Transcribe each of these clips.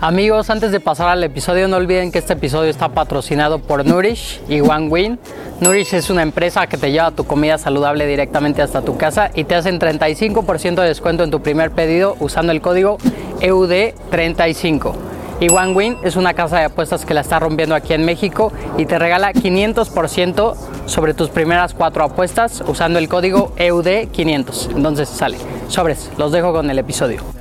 Amigos, antes de pasar al episodio, no olviden que este episodio está patrocinado por Nourish y One Win. Nourish es una empresa que te lleva tu comida saludable directamente hasta tu casa y te hacen 35% de descuento en tu primer pedido usando el código EUD35. Y One Win es una casa de apuestas que la está rompiendo aquí en México y te regala 500% sobre tus primeras cuatro apuestas usando el código EUD500. Entonces sale. Sobres, los dejo con el episodio.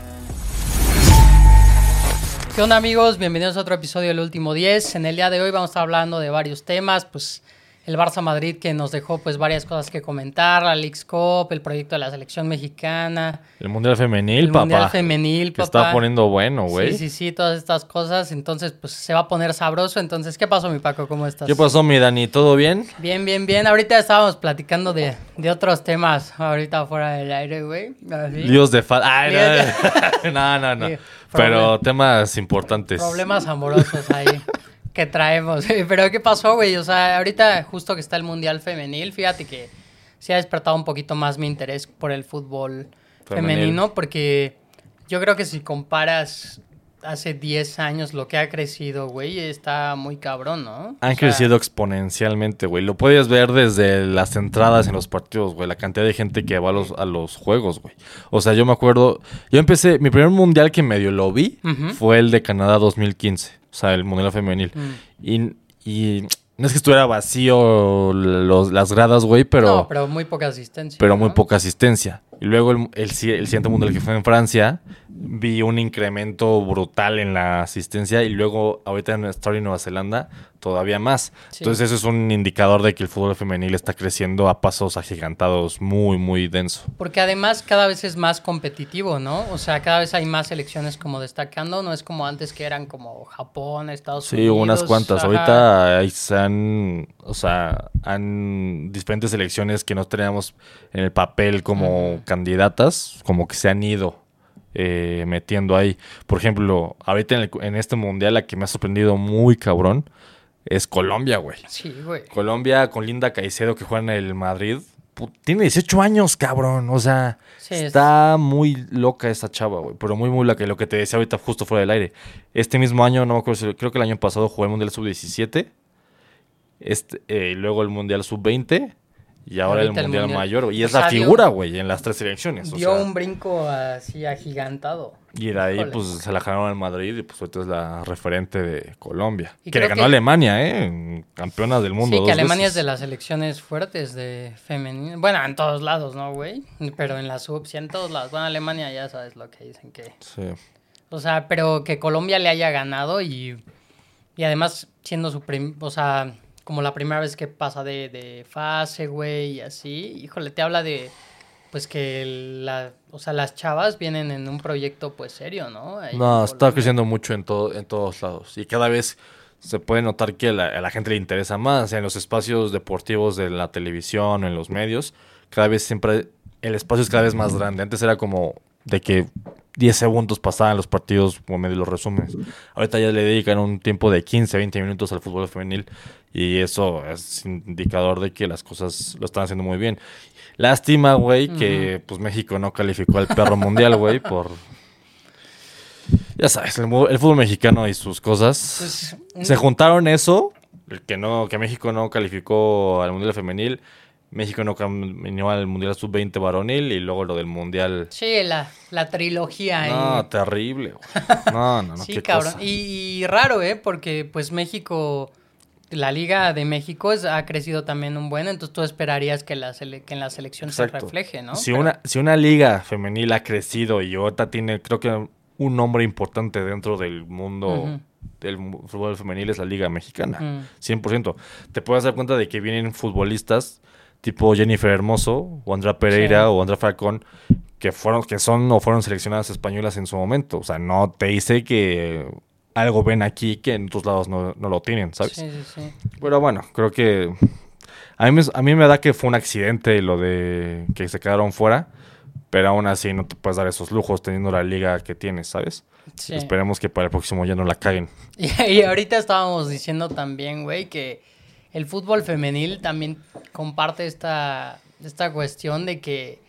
¿Qué onda amigos? Bienvenidos a otro episodio del Último 10. En el día de hoy vamos a estar hablando de varios temas, pues el Barça Madrid que nos dejó pues varias cosas que comentar, la Leagues Cup, el proyecto de la selección mexicana. El Mundial Femenil, el papá. Mundial Femenil, que papá. está poniendo bueno, güey. Sí, sí, sí, todas estas cosas. Entonces, pues se va a poner sabroso. Entonces, ¿qué pasó, mi Paco? ¿Cómo estás? ¿Qué pasó, mi Dani? ¿Todo bien? Bien, bien, bien. Ahorita estábamos platicando de, de otros temas, ahorita fuera del aire, güey. Líos de fa... Ay, no, no, no. Sí, Pero temas importantes. Problemas amorosos ahí que traemos. Pero ¿qué pasó, güey? O sea, ahorita justo que está el Mundial Femenil, fíjate que sí ha despertado un poquito más mi interés por el fútbol femenino, porque yo creo que si comparas hace 10 años lo que ha crecido, güey, está muy cabrón, ¿no? Han O sea, crecido exponencialmente, güey. Lo puedes ver desde las entradas en los partidos, güey. La cantidad de gente que va a los, a los juegos, güey. O sea, yo me acuerdo... Yo empecé... Mi primer mundial que medio lo vi fue el de Canadá 2015. O sea, el mundial femenil. Mm. Y, y no es que estuviera vacío los, las gradas, güey, pero... no, pero muy poca asistencia. pero muy poca asistencia. Y luego el, el, el siguiente mundial que fue en Francia, vi un incremento brutal en la asistencia y luego ahorita en Story Nueva Zelanda todavía más. Sí. Entonces eso es un indicador de que el fútbol femenil está creciendo a pasos agigantados muy, muy denso. Porque además cada vez es más competitivo, ¿no? O sea, cada vez hay más selecciones como destacando, no es como antes que eran como Japón, Estados Sí, Unidos. unas cuantas. ajá. Ahorita se han, o sea, han diferentes selecciones que no teníamos en el papel como. Candidatas, como que se han ido eh, metiendo ahí. Por ejemplo, ahorita en, el- en este mundial la que me ha sorprendido muy cabrón es Colombia, güey. Sí, güey. Colombia con Linda Caicedo que juega en el Madrid. Tiene 18 años, cabrón. O sea, Sí, es- está muy loca esta chava, güey. Pero muy, muy loca. Lo que te decía ahorita justo fuera del aire. Este mismo año, no me acuerdo, si- creo que el año pasado jugué el Mundial Sub-17. Este, eh, luego el Mundial Sub-20. Y ahora el Ahorita el mundial, Mundial. Mayor. güey. Y es O sea, la figura, güey, en las tres selecciones. o Dio sea, un brinco así agigantado. y de ahí, Híjole. pues, se la ganaron al Madrid. Y pues ahorita es la referente de Colombia. Y que le ganó que- a Alemania, ¿eh? Campeonas del mundo. sí, que Alemania veces. es de las selecciones fuertes de femenino. Bueno, en todos lados, ¿no, güey? Pero en la sub, sí, en todos lados. Bueno, Alemania ya sabes lo que dicen que... Sí. O sea, pero que Colombia le haya ganado y, y además siendo su prim, o sea, como la primera vez que pasa de, de fase, güey, y así, híjole, te habla de, pues que la, o sea, las chavas vienen en un proyecto, pues serio, ¿no? Ahí No, está creciendo mucho en, todo, en todos lados. Y cada vez se puede notar que la- a la gente le interesa más. En los espacios deportivos de la televisión, en los medios, cada vez siempre el espacio es cada vez más grande. Antes era como de que 10 segundos pasaban los partidos como medio los resúmenes. Ahorita ya le dedican un tiempo de 15, 20 minutos al fútbol femenil y eso es indicador de que las cosas lo están haciendo muy bien. Lástima, güey, que pues México no calificó al perro mundial, güey, por ya sabes, el, el fútbol mexicano y sus cosas. Pues, Se juntaron eso, que no, que México no calificó al Mundial Femenil, México no caminó al Mundial Sub-20 varonil y luego lo del Mundial. Sí, la, la trilogía. No, terrible, güey. No, no, no, sí, qué cabrón. cosa. Y, y raro, ¿eh? Porque pues México, la Liga de México es- ha crecido también un buen, entonces tú esperarías que, la sele- que en la selección se refleje, ¿no? Si, Pero- una, si una liga femenil ha crecido y ahorita tiene, creo que un nombre importante dentro del mundo del fútbol femenil es la liga mexicana. Mm. 100%. Te puedes dar cuenta de que vienen futbolistas tipo Jennifer Hermoso o Andrea Pereira Sí. o Andrea Falcón que fueron que son o fueron seleccionadas españolas en su momento. O sea, no te dice que algo ven aquí que en otros lados no, no lo tienen, ¿sabes? Sí, sí, sí. Pero bueno, creo que a mí, me, a mí me da que fue un accidente lo de que se quedaron fuera, pero aún así no te puedes dar esos lujos teniendo la liga que tienes, ¿sabes? Sí. Esperemos que para el próximo ya no la caguen. Y, y ahorita estábamos diciendo también, güey, que el fútbol femenil también comparte esta, esta cuestión de que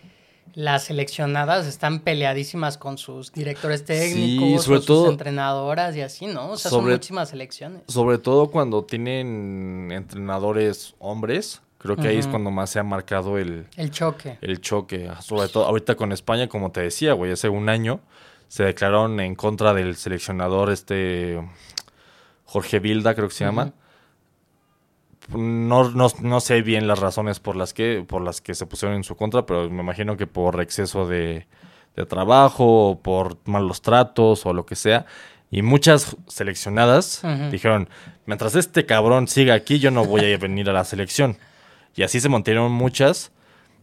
las seleccionadas están peleadísimas con sus directores técnicos, sobre o todo- sus entrenadoras y así, ¿no? O sea, son sobre- muchísimas selecciones. Sobre todo cuando tienen entrenadores hombres, creo que ahí es cuando más se ha marcado el, El choque. el choque. Sobre todo ahorita con España, como te decía, güey, hace un año se declararon en contra del seleccionador este Jorge Vilda, creo que se llama. No, no, no sé bien las razones por las que por las que se pusieron en su contra, pero me imagino que por exceso de, de trabajo, o por malos tratos o lo que sea. Y muchas seleccionadas dijeron, mientras este cabrón siga aquí, yo no voy a venir a la selección. Y así se montaron muchas.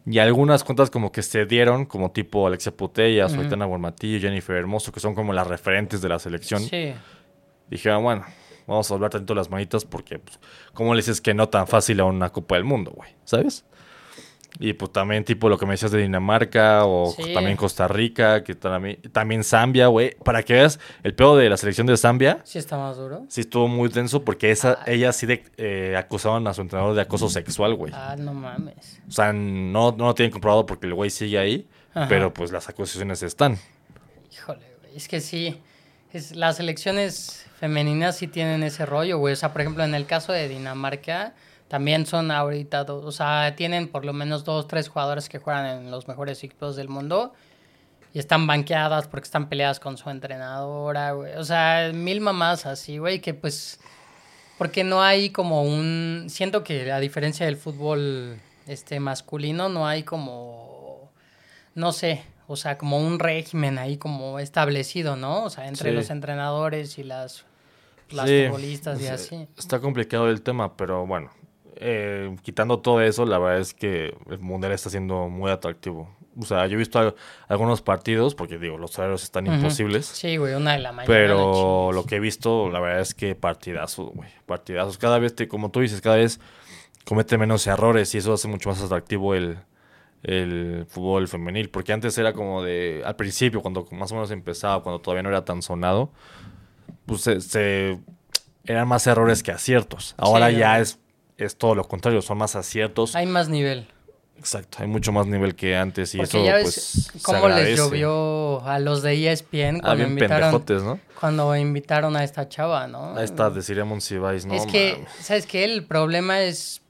Y algunas cuentas como que se dieron, como tipo Alexia Putellas, Ujú. Aitana Buenmatillo, Jennifer Hermoso, que son como las referentes de la selección. Sí. Dijeron, bueno, vamos a hablar tanto las manitas porque, pues, ¿cómo le dices que no tan fácil a una Copa del Mundo, güey? ¿Sabes? Y pues también tipo lo que me decías de Dinamarca o Sí. también Costa Rica, que también, también Zambia, güey. Para que veas, el pedo de la selección de Zambia Sí está más duro. sí estuvo muy tenso porque esa, ellas sí de, eh, acusaban a su entrenador de acoso sexual, güey. Ah, no mames. O sea, no, no lo tienen comprobado porque el güey sigue ahí, Ajá. pero pues las acusaciones están. Híjole, güey. Es que sí. Es, las selecciones femeninas sí tienen ese rollo, güey. O sea, por ejemplo, en el caso de Dinamarca, también son ahorita dos. O sea, tienen por lo menos dos, tres jugadores que juegan en los mejores equipos del mundo. Y están banqueadas porque están peleadas con su entrenadora, güey. O sea, mil mamás así, güey, que pues. Porque no hay como un. Siento que a diferencia del fútbol este masculino, no hay como. No sé. O sea, como un régimen ahí como establecido, ¿no? O sea, entre Sí. los entrenadores y las, las Sí, futbolistas y sí, así. Está complicado el tema, pero bueno, eh, quitando todo eso, la verdad es que el mundial está siendo muy atractivo. O sea, yo he visto al- algunos partidos, porque digo, los horarios están imposibles. Sí, güey, una de la mañana. Pero lo que he visto, la verdad es que partidazos, güey. Partidazos. Cada vez, te, como tú dices, cada vez comete menos errores y eso hace mucho más atractivo el, el fútbol femenil. Porque antes era como de, al principio, cuando más o menos empezaba, cuando todavía no era tan sonado, pues se, se- eran más errores que aciertos. Ahora Sí, ya es, es todo lo contrario, son más aciertos. Hay más nivel. Exacto, hay mucho más nivel que antes y Porque eso ya pues ves se cómo les llovió a los de ESPN Ah, cuando bien invitaron, ¿no? cuando invitaron a esta chava, ¿no? Ahí está, deciré Monsiváis, ¿no? es que. ¿sabes qué? El problema es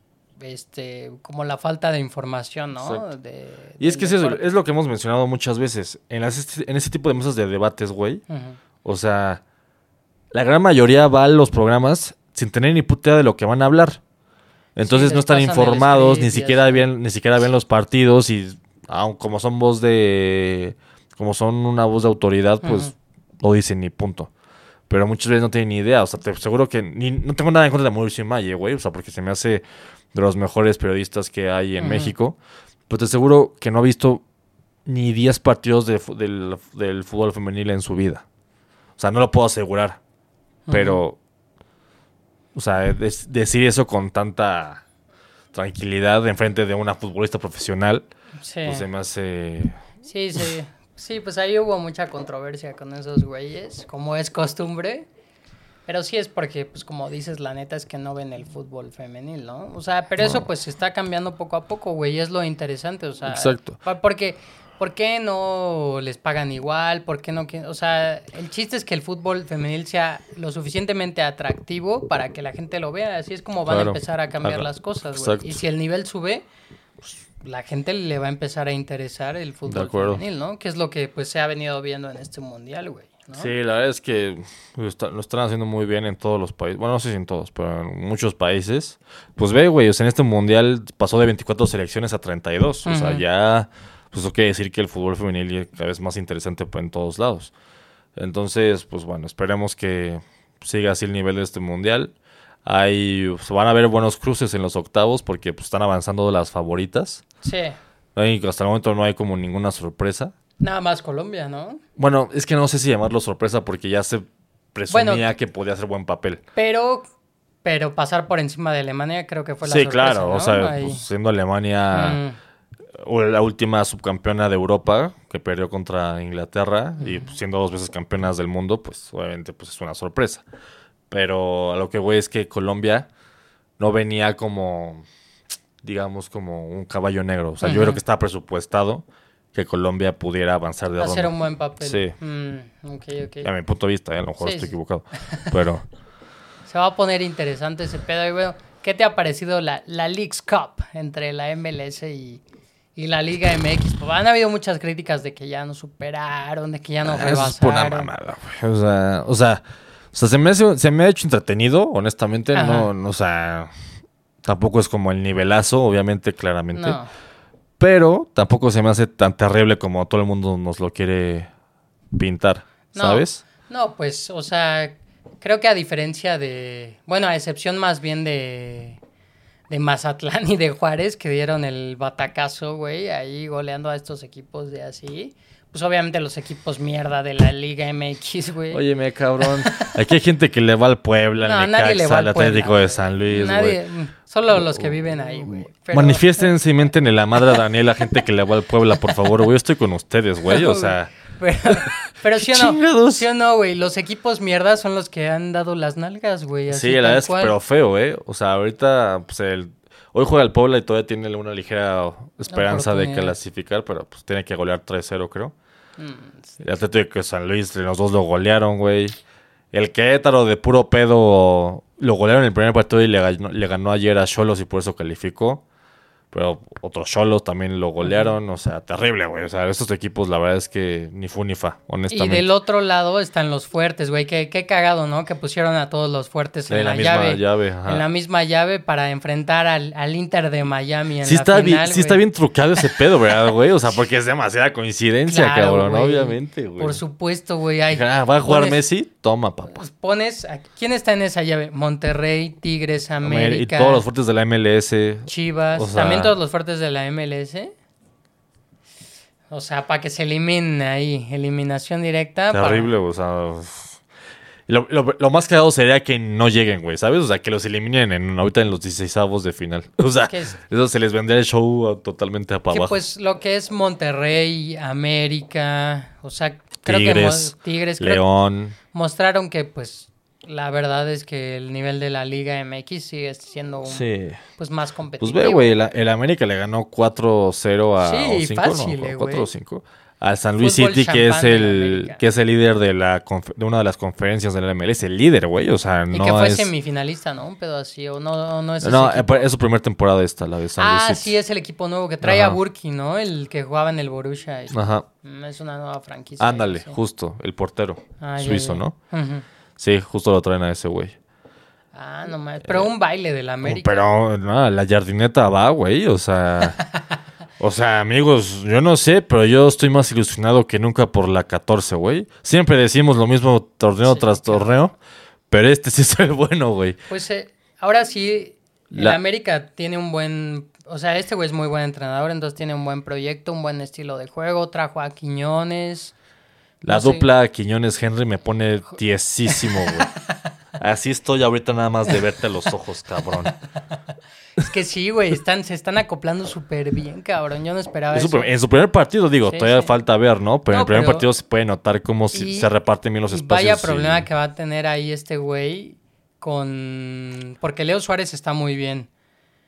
este como la falta de información, ¿no? De- Y es que es, eso, es lo que hemos mencionado muchas veces. En, las, en ese tipo de mesas de debates, güey. O sea, la gran mayoría va a los programas sin tener ni puta idea de lo que van a hablar. Entonces no están informados, script ni siquiera ven, ni siquiera ven los partidos y aun como son voz de como son una voz de autoridad, pues Ujú. lo dicen y punto. Pero muchas veces no tienen ni idea, o sea, te aseguro que ni, no tengo nada en contra de Mauricio Maye, güey, o sea, porque se me hace de los mejores periodistas que hay en. México, pero te aseguro que no ha visto ni 10 partidos de del, del fútbol femenil en su vida. O sea, no lo puedo asegurar. Pero, o sea, decir eso con tanta tranquilidad en frente de una futbolista profesional, Sí. pues se me hace... Sí, sí. Sí, pues ahí hubo mucha controversia con esos güeyes, como es costumbre. Pero sí es porque, pues como dices, la neta es que no ven el fútbol femenil, ¿no? O sea, pero eso No. pues se está cambiando poco a poco, güey, y es lo interesante, o sea. Exacto. Porque, ¿por qué no les pagan igual? ¿Por qué no? O sea, el chiste es que el fútbol femenil sea lo suficientemente atractivo para que la gente lo vea. Así es como van Claro. a empezar a cambiar Ajá. las cosas, güey. Exacto. Y si el nivel sube, pues, la gente le va a empezar a interesar el fútbol femenil, ¿no? Que es lo que pues se ha venido viendo en este mundial, güey. ¿No? Sí, la verdad es que lo, está- lo están haciendo muy bien en todos los países. Bueno, no sé si en todos, pero en muchos países. Pues ve, güey, o sea, en este mundial pasó de 24 selecciones a 32. O sea, ya, pues eso quiere decir que el fútbol femenil es cada vez más interesante pues, en todos lados. Entonces, pues bueno, esperemos que siga así el nivel de este mundial. Hay, pues, van a haber buenos cruces en los octavos porque pues, están avanzando las favoritas. Sí. Hasta el momento no hay como ninguna sorpresa. Nada más Colombia, ¿no? Bueno, es que no sé si llamarlo sorpresa porque ya se presumía Bueno, que podía hacer buen papel. Pero, pero pasar por encima de Alemania creo que fue la Sí, sorpresa, claro, ¿no? o sea, pues, siendo Alemania Mm, la última subcampeona de Europa que perdió contra Inglaterra y pues, siendo dos veces campeonas del mundo, pues obviamente pues es una sorpresa. Pero a lo que voy es que Colombia no venía como, digamos, como un caballo negro. O sea, yo creo que estaba presupuestado que Colombia pudiera avanzar de Hacer ronda. un buen papel. Sí. Mm, ok, ok. A mi punto de vista, ¿eh? a lo mejor Sí, estoy sí. equivocado. Pero Se va a poner interesante ese pedo. Y bueno, ¿qué te ha parecido la, la Leagues Cup entre la MLS y, y la Liga MX? Pues han habido muchas críticas de que ya no superaron, de que ya no Ah, eso es una rebasaron. mamada, güey. O sea, o sea, o sea, se me, hace- se me ha hecho entretenido, honestamente. No, no, o sea, tampoco es como el nivelazo, obviamente, claramente. No. Pero tampoco se me hace tan terrible como todo el mundo nos lo quiere pintar, No. ¿sabes? No, pues, o sea, creo que a diferencia de, bueno, a excepción más bien de, de Mazatlán y de Juárez, que dieron el batacazo, güey, ahí goleando a estos equipos de así, pues obviamente los equipos mierda de la Liga MX, güey. Óyeme, cabrón. Aquí hay gente que le va al Puebla, No, al nadie le Necaxa, va al al Puebla, Atlético de. San Luis, Nadie, güey. mm, solo los que viven ahí, güey. Pero- Manifiéstense y mienten en la madre a Daniel, la gente que le va al Puebla, por favor, güey. Yo estoy con ustedes, güey. O sea, Pero, pero sí o no, Chingados. sí o no, güey, los equipos mierda son los que han dado las nalgas, güey. así sí, la verdad es cual. pero feo, ¿eh? O sea, ahorita, pues el. Hoy juega el Puebla y todavía tiene una ligera esperanza de clasificar, pero pues tiene que golear 3-0, creo. Mm, El Atlético de San Luis, los dos lo golearon, güey. El Querétaro de puro pedo lo golearon en el primer partido y le le ganó ayer a Cholos y por eso calificó. Pero otros Cholos también lo golearon. O sea, terrible, güey. O sea, estos equipos la verdad es que ni fu ni fa, Y honestamente. del otro lado están los fuertes, güey. Qué, qué cagado, ¿no? Que pusieron a todos los fuertes en la la, misma llave. llave, ajá. en la misma llave para enfrentar al, al Inter de Miami en Sí la está, bien, sí está bien trucado ese pedo, ¿verdad, güey? O sea, porque es demasiada coincidencia, Claro, cabrón, güey. obviamente, güey. Por supuesto, güey. ay, Ah, ¿Va a jugar pones- Messi? Toma, papá. pues pones... ¿Quién está en esa llave? Monterrey, Tigres, Y América, todos los fuertes de la MLS. Chivas. o sea- También todos los fuertes de la MLS. O sea, para que se eliminen ahí. Eliminación directa. para- Terrible, o sea. Lo, lo- lo más cagado sería que no lleguen, güey, ¿sabes? O sea, que los eliminen en, ahorita en los 16 de final. O sea, Que es- eso se les vendría el show totalmente a para Que abajo. pues lo que es Monterrey, América, o sea, creo que Tigres, mo- Tigres creo- León. mostraron que pues la verdad es que el nivel de la Liga MX sigue siendo un- Sí. pues más Pues competitivo. ve, güey, el, el América le ganó 4-0 a Sí, o 5, fácil, ¿no? eh, 4 güey. o 5. Al San Luis Fútbol City, que es el que es el líder de la de una de las conferencias de la MLS, el líder, güey, o sea, y no que fue es semifinalista, ¿no? Un pedo así, o no, no es No, eh, es su primera temporada esta, la de San Luis Ah, sí, es el equipo nuevo que trae a. Burki, ¿no? El que jugaba en el Borussia. y- Ajá. Mm, Es una nueva franquicia. Ándale, sí. justo, el portero Ah, suizo, ya. ¿no? Ujú. Sí, justo lo traen a ese güey. Ah, no mames. Pero un baile de la América. Pero no, la jardineta va, güey, o sea, o sea, amigos, yo no sé, pero yo estoy más ilusionado que nunca por la 14, güey. Siempre decimos lo mismo torneo Sí, tras claro. torneo, pero este sí es el bueno, güey. Pues eh, ahora sí, el La- América tiene un buen. O sea, este güey es muy buen entrenador, entonces tiene un buen proyecto, un buen estilo de juego. Trajo a Quiñones. La dupla Quiñones-Henry me pone tiesísimo, güey. Así estoy ahorita nada más de verte a los ojos, cabrón. Es que sí, güey, están, se están acoplando súper bien, cabrón. Yo no esperaba En su, eso. en su primer partido, digo, Sí, todavía sí. falta ver, ¿no? Pero en el primer pero- partido se puede notar cómo se- Y- se reparten bien los espacios. Vaya y- problema que va a tener ahí este güey con... Porque Leo Suárez está muy bien.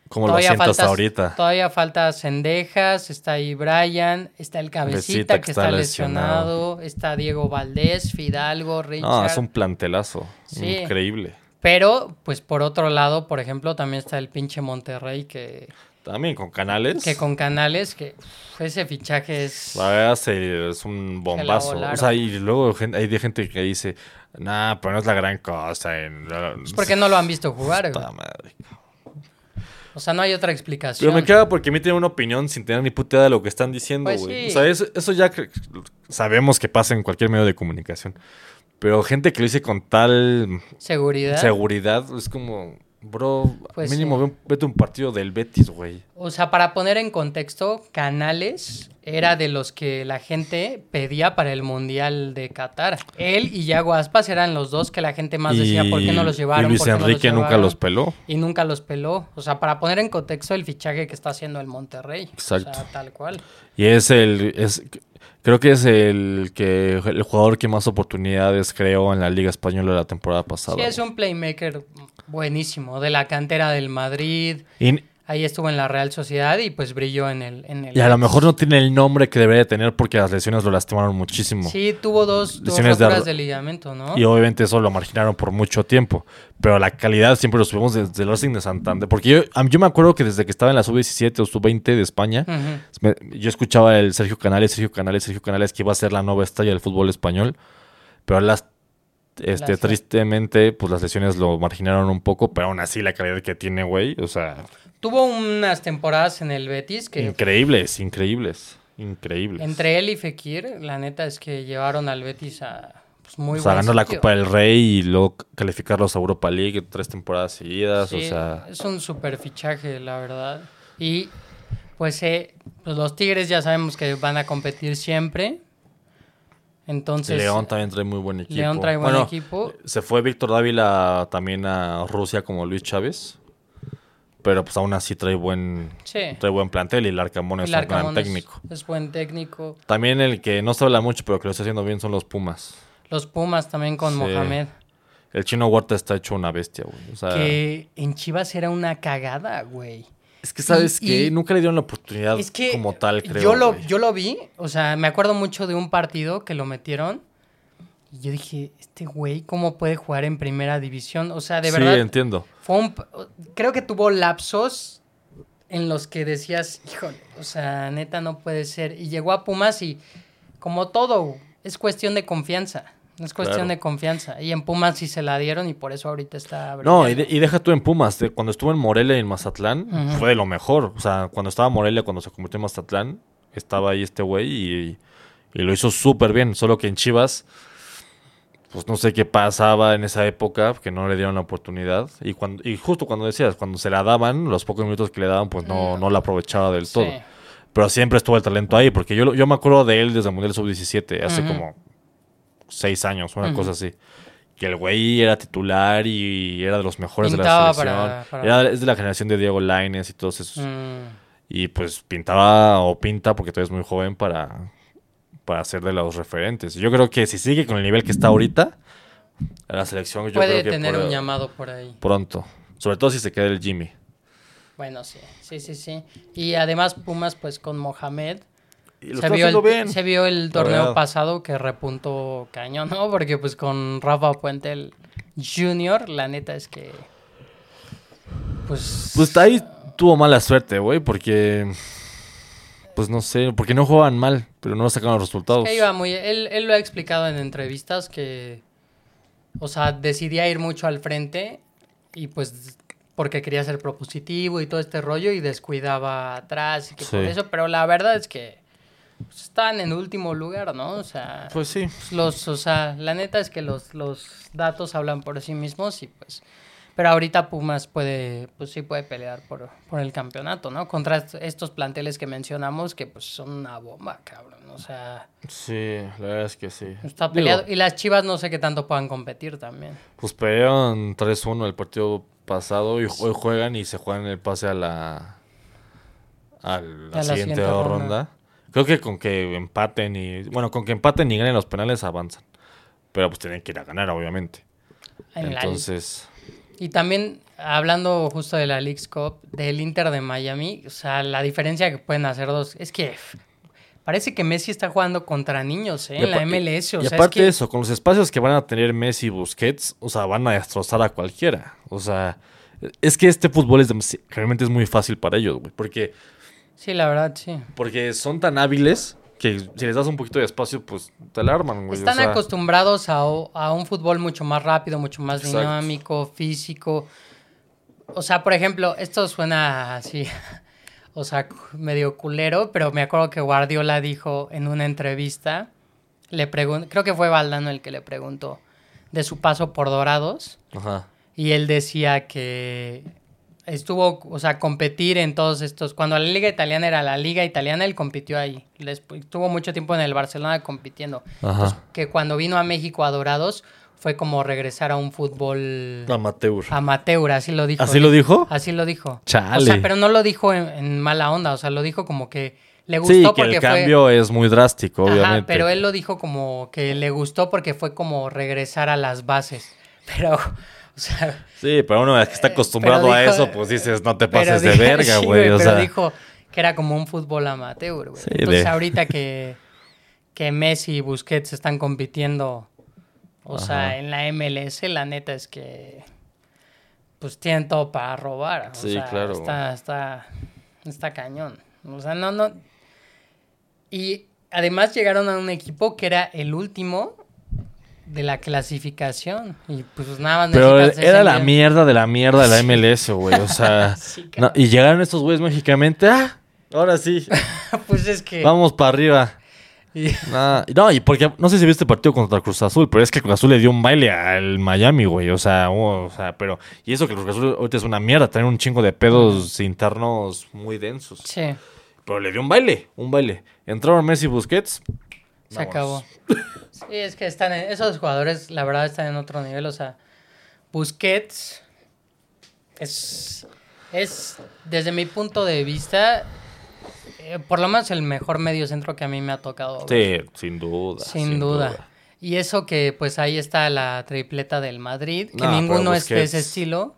¿Cómo lo sientas ahorita? Todavía falta Cendejas, está ahí Brian, está el Cabecita que está, lesionado, está Diego Valdés, Fidalgo, Richard. No, es un plantelazo. Sí. Increíble. Pero, pues por otro lado, por ejemplo, también está el pinche Monterrey que, También con canales. que con Canales, que uf, ese fichaje es... La verdad se- es un bombazo. O sea, y luego hay de gente que dice, nah, pero no es la gran cosa. En... Es porque no lo han visto jugar, güey. Madre. O sea, no hay otra explicación. Pero me queda porque a mí tienen una opinión sin tener ni puta idea de lo que están diciendo, Pues güey. sí. O sea, eso, eso ya sabemos que pasa en cualquier medio de comunicación. Pero gente que lo dice con tal Seguridad. seguridad, es como, bro, Pues mínimo sí. vete un partido del Betis, güey. O sea, para poner en contexto, Canales era de los que la gente pedía para el Mundial de Qatar. Él y Yago Aspas eran los dos que la gente más decía, ¿por qué no los llevaron? Y Luis ¿Por qué no los Enrique nunca llevaron?" los peló. Y nunca los peló. O sea, para poner en contexto el fichaje que está haciendo el Monterrey. Exacto. O sea, tal cual. Y es el. Es, creo que es el que el jugador que más oportunidades creó en la Liga Española la temporada pasada. Sí, es un playmaker buenísimo. De la cantera del Madrid. Y- ahí estuvo en la Real Sociedad y pues brilló en el... En el Y a lo mejor no tiene el nombre que debería de tener porque las lesiones lo lastimaron muchísimo. Sí, tuvo dos, dos Lesiones de de, ligamento, ¿no? Y obviamente eso lo marginaron por mucho tiempo. Pero la calidad siempre lo subimos desde el Racing de Santander. Porque yo, yo me acuerdo que desde que estaba en la sub-17 o sub-20 de España, me- yo escuchaba el Sergio Canales, Sergio Canales, Sergio Canales, que iba a ser la nueva estrella del fútbol español. Pero las, este, tristemente, pues las lesiones lo marginaron un poco. Pero aún así la calidad que tiene, güey, o sea, Tuvo unas temporadas en el Betis que increíbles, increíbles, increíbles. entre él y Fekir, la neta es que llevaron al Betis a pues, muy o sea, ganar la. Copa del Rey y luego calificarlos a Europa League tres temporadas seguidas. Sí, o sea, es un super fichaje, la verdad. Y pues, eh, pues los Tigres ya sabemos que van a competir siempre. Entonces, León también trae muy buen equipo. León trae buen Bueno, equipo. Se fue Víctor Dávila también a Rusia como Luis Chávez. Pero pues aún así trae buen, Sí. trae buen plantel y el Arcamón es el un gran es- técnico. Es, buen técnico. También el que no se habla mucho, pero que lo está haciendo bien son los Pumas. Los Pumas también con Sí. Mohamed. El chino Huerta está hecho una bestia, güey. O sea, Que en Chivas era una cagada, güey. es que sabes y- que nunca le dieron la oportunidad Es que como tal, creo. yo, lo, güey. yo lo vi, o sea, me acuerdo mucho de un partido que lo metieron. Y yo dije, este güey, ¿cómo puede jugar en primera división? O sea, de sí, verdad, entiendo. fue un, creo que tuvo lapsos en los que decías, híjole, o sea, neta no puede ser. Y llegó a Pumas y como todo, es cuestión de confianza. Es cuestión Claro. de confianza. Y en Pumas sí se la dieron y por eso ahorita está... No, y, brillando. de- y deja tú en Pumas. de- cuando estuvo en Morelia y en Mazatlán, fue de lo mejor. O sea, cuando estaba Morelia, cuando se convirtió en Mazatlán, estaba ahí este güey y, y lo hizo súper bien. Solo que en Chivas, pues no sé qué pasaba en esa época, que no le dieron la oportunidad. Y, cuando, y justo cuando decías, cuando se la daban, los pocos minutos que le daban, pues no, no la aprovechaba del Sí. todo. Pero siempre estuvo el talento ahí, porque yo, yo me acuerdo de él desde el Mundial Sub-17, hace como seis años, una cosa así. Que el güey era titular y era de los mejores Pintaba de la selección. para- para- Era, es de la generación de Diego Lainez y todos esos. Mm. Y pues pintaba o pinta, porque todavía es muy joven, para, para ser de los referentes. Yo creo que si sigue con el nivel que está ahorita, la selección yo Puede creo que tener por- un llamado por ahí. pronto. Sobre todo si se queda el Jimmy. Bueno, sí, sí, sí, sí. Y además Pumas, pues con Mohamed. Y lo Se vio, el, bien. se vio el torneo pasado que repuntó cañón, ¿no? Porque pues con Rafa Puente el Junior, la neta es que... Pues... Pues ahí tuvo mala suerte, güey, porque. Pues no sé, porque no jugaban mal, pero no sacaron los resultados. que iba muy... Él, él lo ha explicado en entrevistas que... O sea, decidía ir mucho al frente y pues porque quería ser propositivo y todo este rollo y descuidaba atrás y que por eso, pero la verdad es que pues, estaban en último lugar, ¿no? O sea, Pues sí. los, o sea, la neta es que los, los datos hablan por sí mismos y pues, pero ahorita Pumas puede, pues sí puede pelear por, por el campeonato, ¿no? Contra est- estos planteles que mencionamos que pues son una bomba, cabrón, o sea, Sí, la verdad es que sí. está Digo, peleado. Y las Chivas no sé qué tanto puedan competir también. Pues pelearon 3-1 el partido pasado y hoy juegan y se juegan el pase a la, a la, A la siguiente, ronda. ronda. Creo que con que empaten y. Bueno, con que empaten y ganen los penales avanzan. Pero pues tienen que ir a ganar, obviamente. En la- Entonces. Y también, hablando justo de la League's Cup, del Inter de Miami, o sea, la diferencia que pueden hacer dos, es que parece que Messi está jugando contra niños, ¿eh? y En la MLS, o y sea, aparte es que... eso, con los espacios que van a tener Messi y Busquets, o sea, van a destrozar a cualquiera. O sea, es que este fútbol es realmente es muy fácil para ellos, güey. Porque Sí, la verdad, sí. Porque son tan hábiles que si les das un poquito de espacio, pues te alarman, güey. o Están sea, acostumbrados a, a un fútbol mucho más rápido, mucho más Exacto. dinámico, físico. O sea, por ejemplo, esto suena así, o sea, medio culero, pero me acuerdo que Guardiola dijo en una entrevista, le pregun- creo que fue Valdano el que le preguntó de su paso por Dorados, Ajá. y él decía que estuvo, o sea, competir en todos estos, cuando la liga italiana era la liga italiana, él compitió ahí. Después, estuvo mucho tiempo en el Barcelona compitiendo. Ajá. Entonces, que cuando vino a México a Dorados fue como regresar a un fútbol Amateur. amateur, así lo dijo. ¿Así lo dijo? Así lo dijo. Chale. O sea, pero no lo dijo en, en mala onda, o sea, lo dijo como que le gustó Sí, que porque el fue... cambio es muy drástico, Ajá, obviamente. pero él lo dijo como que le gustó porque fue como regresar a las bases. Pero, O sea, Sí, pero uno que está acostumbrado pero a dijo- eso, pues dices, no te pases de dijo- verga, sí, güey. o pero sea, dijo que era como un fútbol amateur, güey. Sí, Entonces de- ahorita que, que Messi y Busquets están compitiendo, o Ajá. sea, en la MLS, la neta es que pues tienen todo para robar. O Sí, sea, claro. Está, está, está cañón. O sea, no, no. Y además llegaron a un equipo que era el último de la clasificación. Y pues nada más pero era la mierda de la mierda de la MLS, güey. O sea, Sí, no, cabrón. y llegaron estos güeyes mágicamente, ah, ahora sí, pues es que. vamos para arriba. y- Nah, no, y porque no sé si viste el partido contra Cruz Azul, pero es que Cruz Azul le dio un baile al Miami, güey. O sea, oh, o sea, pero. Y eso que Cruz Azul ahorita es una mierda, tener un chingo de pedos internos muy densos. Sí. Pero le dio un baile, un baile. Entraron Messi y Busquets. Se vámonos. acabó. Sí, es que están en- esos jugadores, la verdad, están en otro nivel. O sea, Busquets es, es desde mi punto de vista, eh, por lo menos el mejor medio centro que a mí me ha tocado. Sí, sin duda. sin, duda. Y eso que pues ahí está la tripleta del Madrid, que No, ninguno es de ese estilo.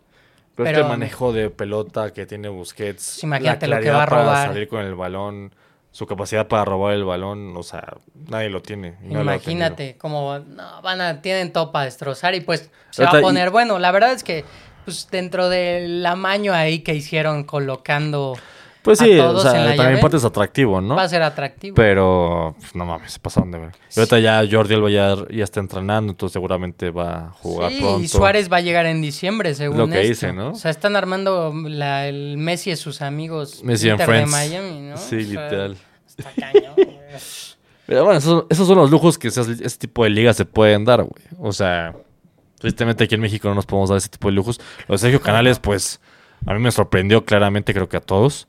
Pero, Pero- este manejo de pelota que tiene Busquets, Pues imagínate la lo que va a para robar. salir con el balón, su capacidad para robar el balón, o sea, nadie lo tiene. no lo Imagínate, como no, van a, tienen todo para destrozar y pues se va a y- poner bueno. La verdad es que pues dentro del amaño ahí que hicieron colocando. Pues sí, o sea, también llave, parte es atractivo, ¿no? va a ser atractivo. Pero, pues, no mames, se pasaron de ver. Y ahorita ya Jordi Alba ya, ya está entrenando, entonces seguramente va a jugar sí, pronto. y Suárez va a llegar en diciembre, según Lo que esto. dice, ¿no? O sea, están armando la- el Messi y sus amigos Messi and Inter de Friends. Miami, ¿no? Sí, O sea, literal. Está cañón. Pero bueno, esos, esos son los lujos que esas- ese tipo de ligas se pueden dar, güey. O sea, tristemente aquí en México no nos podemos dar ese tipo de lujos. Lo de Sergio Canales, pues, a mí me sorprendió claramente, creo que a todos.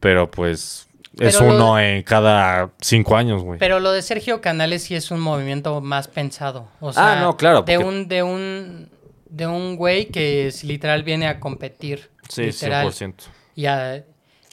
Pero pues, es Pero uno en cada cinco años, güey. Pero lo de Sergio Canales sí es un movimiento más pensado. O sea, Ah, no, claro, De un, de un, de un güey que es, literal viene a competir. Sí, literal. 100%. Y, a-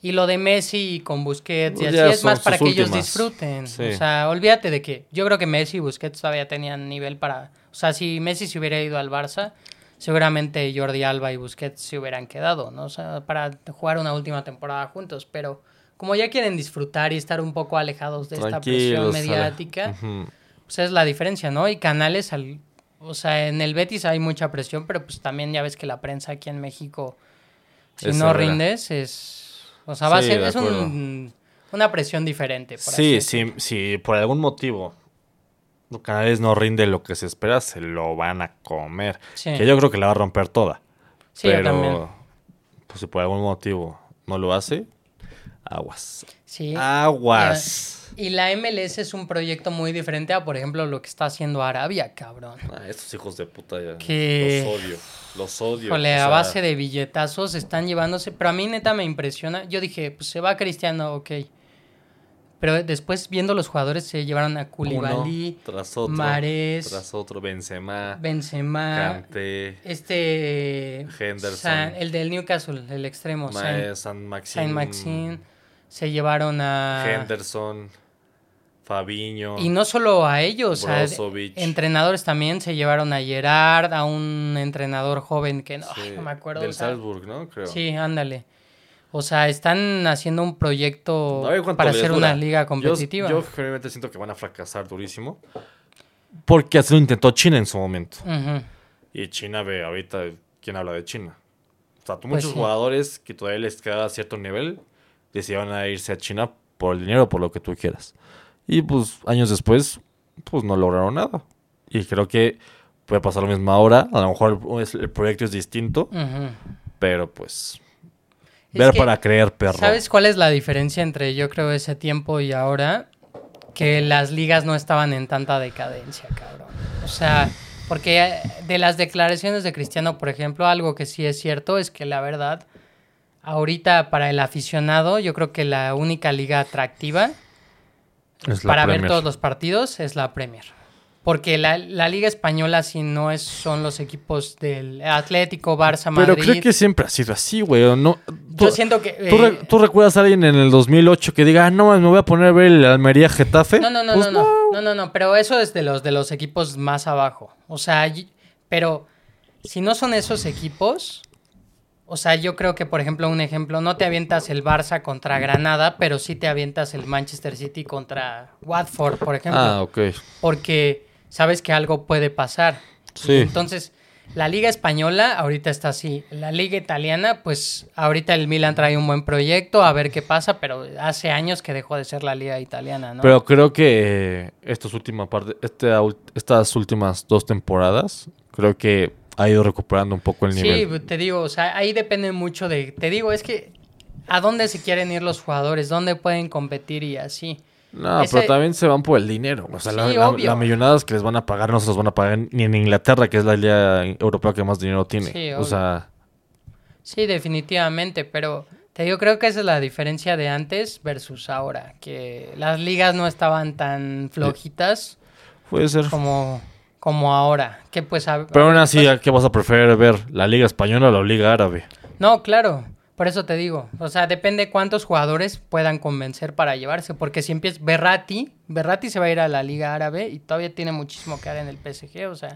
y lo de Messi con Busquets y así ya es más para que ellos disfruten. Sí. O sea, olvídate de que yo creo que Messi y Busquets todavía tenían nivel para... O sea, si Messi se hubiera ido al Barça, seguramente Jordi Alba y Busquets se hubieran quedado, ¿no? O sea, para jugar una última temporada juntos. Pero como ya quieren disfrutar y estar un poco alejados de esta presión mediática, Ujú. pues es la diferencia, ¿no? Y Canales, al, o sea, en el Betis hay mucha presión, pero pues también ya ves que la prensa aquí en México, si Es no rindes, es, o sea, va a ser, es un- una presión diferente. por Sí, así sí, sí, por algún motivo los canales no rinde lo que se espera, se lo van a comer. Sí. Que yo creo que la va a romper toda. Sí, yo pero, también. pues si por algún motivo no lo hace, aguas. Sí. Aguas. Y la MLS es un proyecto muy diferente a, por ejemplo, lo que está haciendo Arabia, cabrón. Ah, estos hijos de puta ya. Que- Los odio. Los odio. Híjole, o a sea, base de billetazos están llevándose. Pero a mí neta me impresiona. Yo dije, pues se va Cristiano, ok. Pero después viendo los jugadores se llevaron a uno Koulibaly, tras otro. Mahrez, Tras otro. Benzema. Benzema, Kanté. este Henderson. San- el del Newcastle, el extremo, San Maxim. Maxine. Se llevaron a Henderson. Fabiño. y no solo a ellos, a entrenadores también se llevaron a Gerard, a un entrenador joven que no, Sí, ay, no me acuerdo. Del o sea, Salzburg, ¿no? Creo. Sí, ándale. O sea, están haciendo un proyecto para hacer una liga competitiva. Yo, generalmente siento que van a fracasar durísimo. Porque así lo intentó China en su momento. Ujú. Y China ve ahorita quién habla de China. O sea, tú Pues muchos sí. jugadores que todavía les queda cierto nivel decidieron a irse a China por el dinero, por lo que tú quieras. Y pues años después, pues no lograron nada. Y creo que puede pasar lo mismo ahora. A lo mejor el, el proyecto es distinto, Ujú. pero pues Es ver que, para creer, perro. ¿Sabes cuál es la diferencia entre yo creo ese tiempo y ahora? Que las ligas no estaban en tanta decadencia, cabrón. O sea, porque eh, de las declaraciones de Cristiano, por ejemplo, algo que sí es cierto es que la verdad, ahorita para el aficionado, yo creo que la única liga atractiva Es la para ver todos los partidos es la Premier. Porque la, la Liga Española, si no es, son los equipos del Atlético, Barça, Madrid. Pero creo que siempre ha sido así, güey. ¿o No, Yo siento que. ¿Tú, re- eh, tú recuerdas a alguien en el 2008 que diga, ah, no, me voy a poner a ver el Almería Getafe? No, no, no, Pues no, no, no, no, no, pero eso es de los de los equipos más abajo. O sea, pero si no son esos equipos, o sea, yo creo que, por ejemplo, un ejemplo, no te avientas el Barça contra Granada, pero sí te avientas el Manchester City contra Watford, por ejemplo. Ah, ok. Porque sabes que algo puede pasar. Sí. Entonces, la Liga Española ahorita está así. La Liga Italiana, pues ahorita el Milan trae un buen proyecto, a ver qué pasa, pero hace años que dejó de ser la Liga Italiana, ¿no? Pero creo que estas últimas estas últimas dos temporadas, creo que ha ido recuperando un poco el Sí, nivel. te digo, o sea, ahí depende mucho de. Te digo, es que. ¿A dónde se quieren ir los jugadores? ¿Dónde pueden competir y así? No, Ese- pero también se van por el dinero. O sea, Sí, la- obvio. la millonadas que les van a pagar no se los van a pagar ni en Inglaterra, que es la liga europea que más dinero tiene. Sí, o sea, Sí, definitivamente, pero te digo, creo que esa es la diferencia de antes versus ahora, que las ligas no estaban tan flojitas puede ser. como, como ahora, que pues... a- Pero aún así, pues- ¿a ¿qué vas a preferir ver? ¿La liga española o la liga árabe? No, claro, por eso te digo, o sea, depende cuántos jugadores puedan convencer para llevarse, porque si empieza Berratti, Berratti se va a ir a la liga árabe y todavía tiene muchísimo que dar en el PSG, o sea...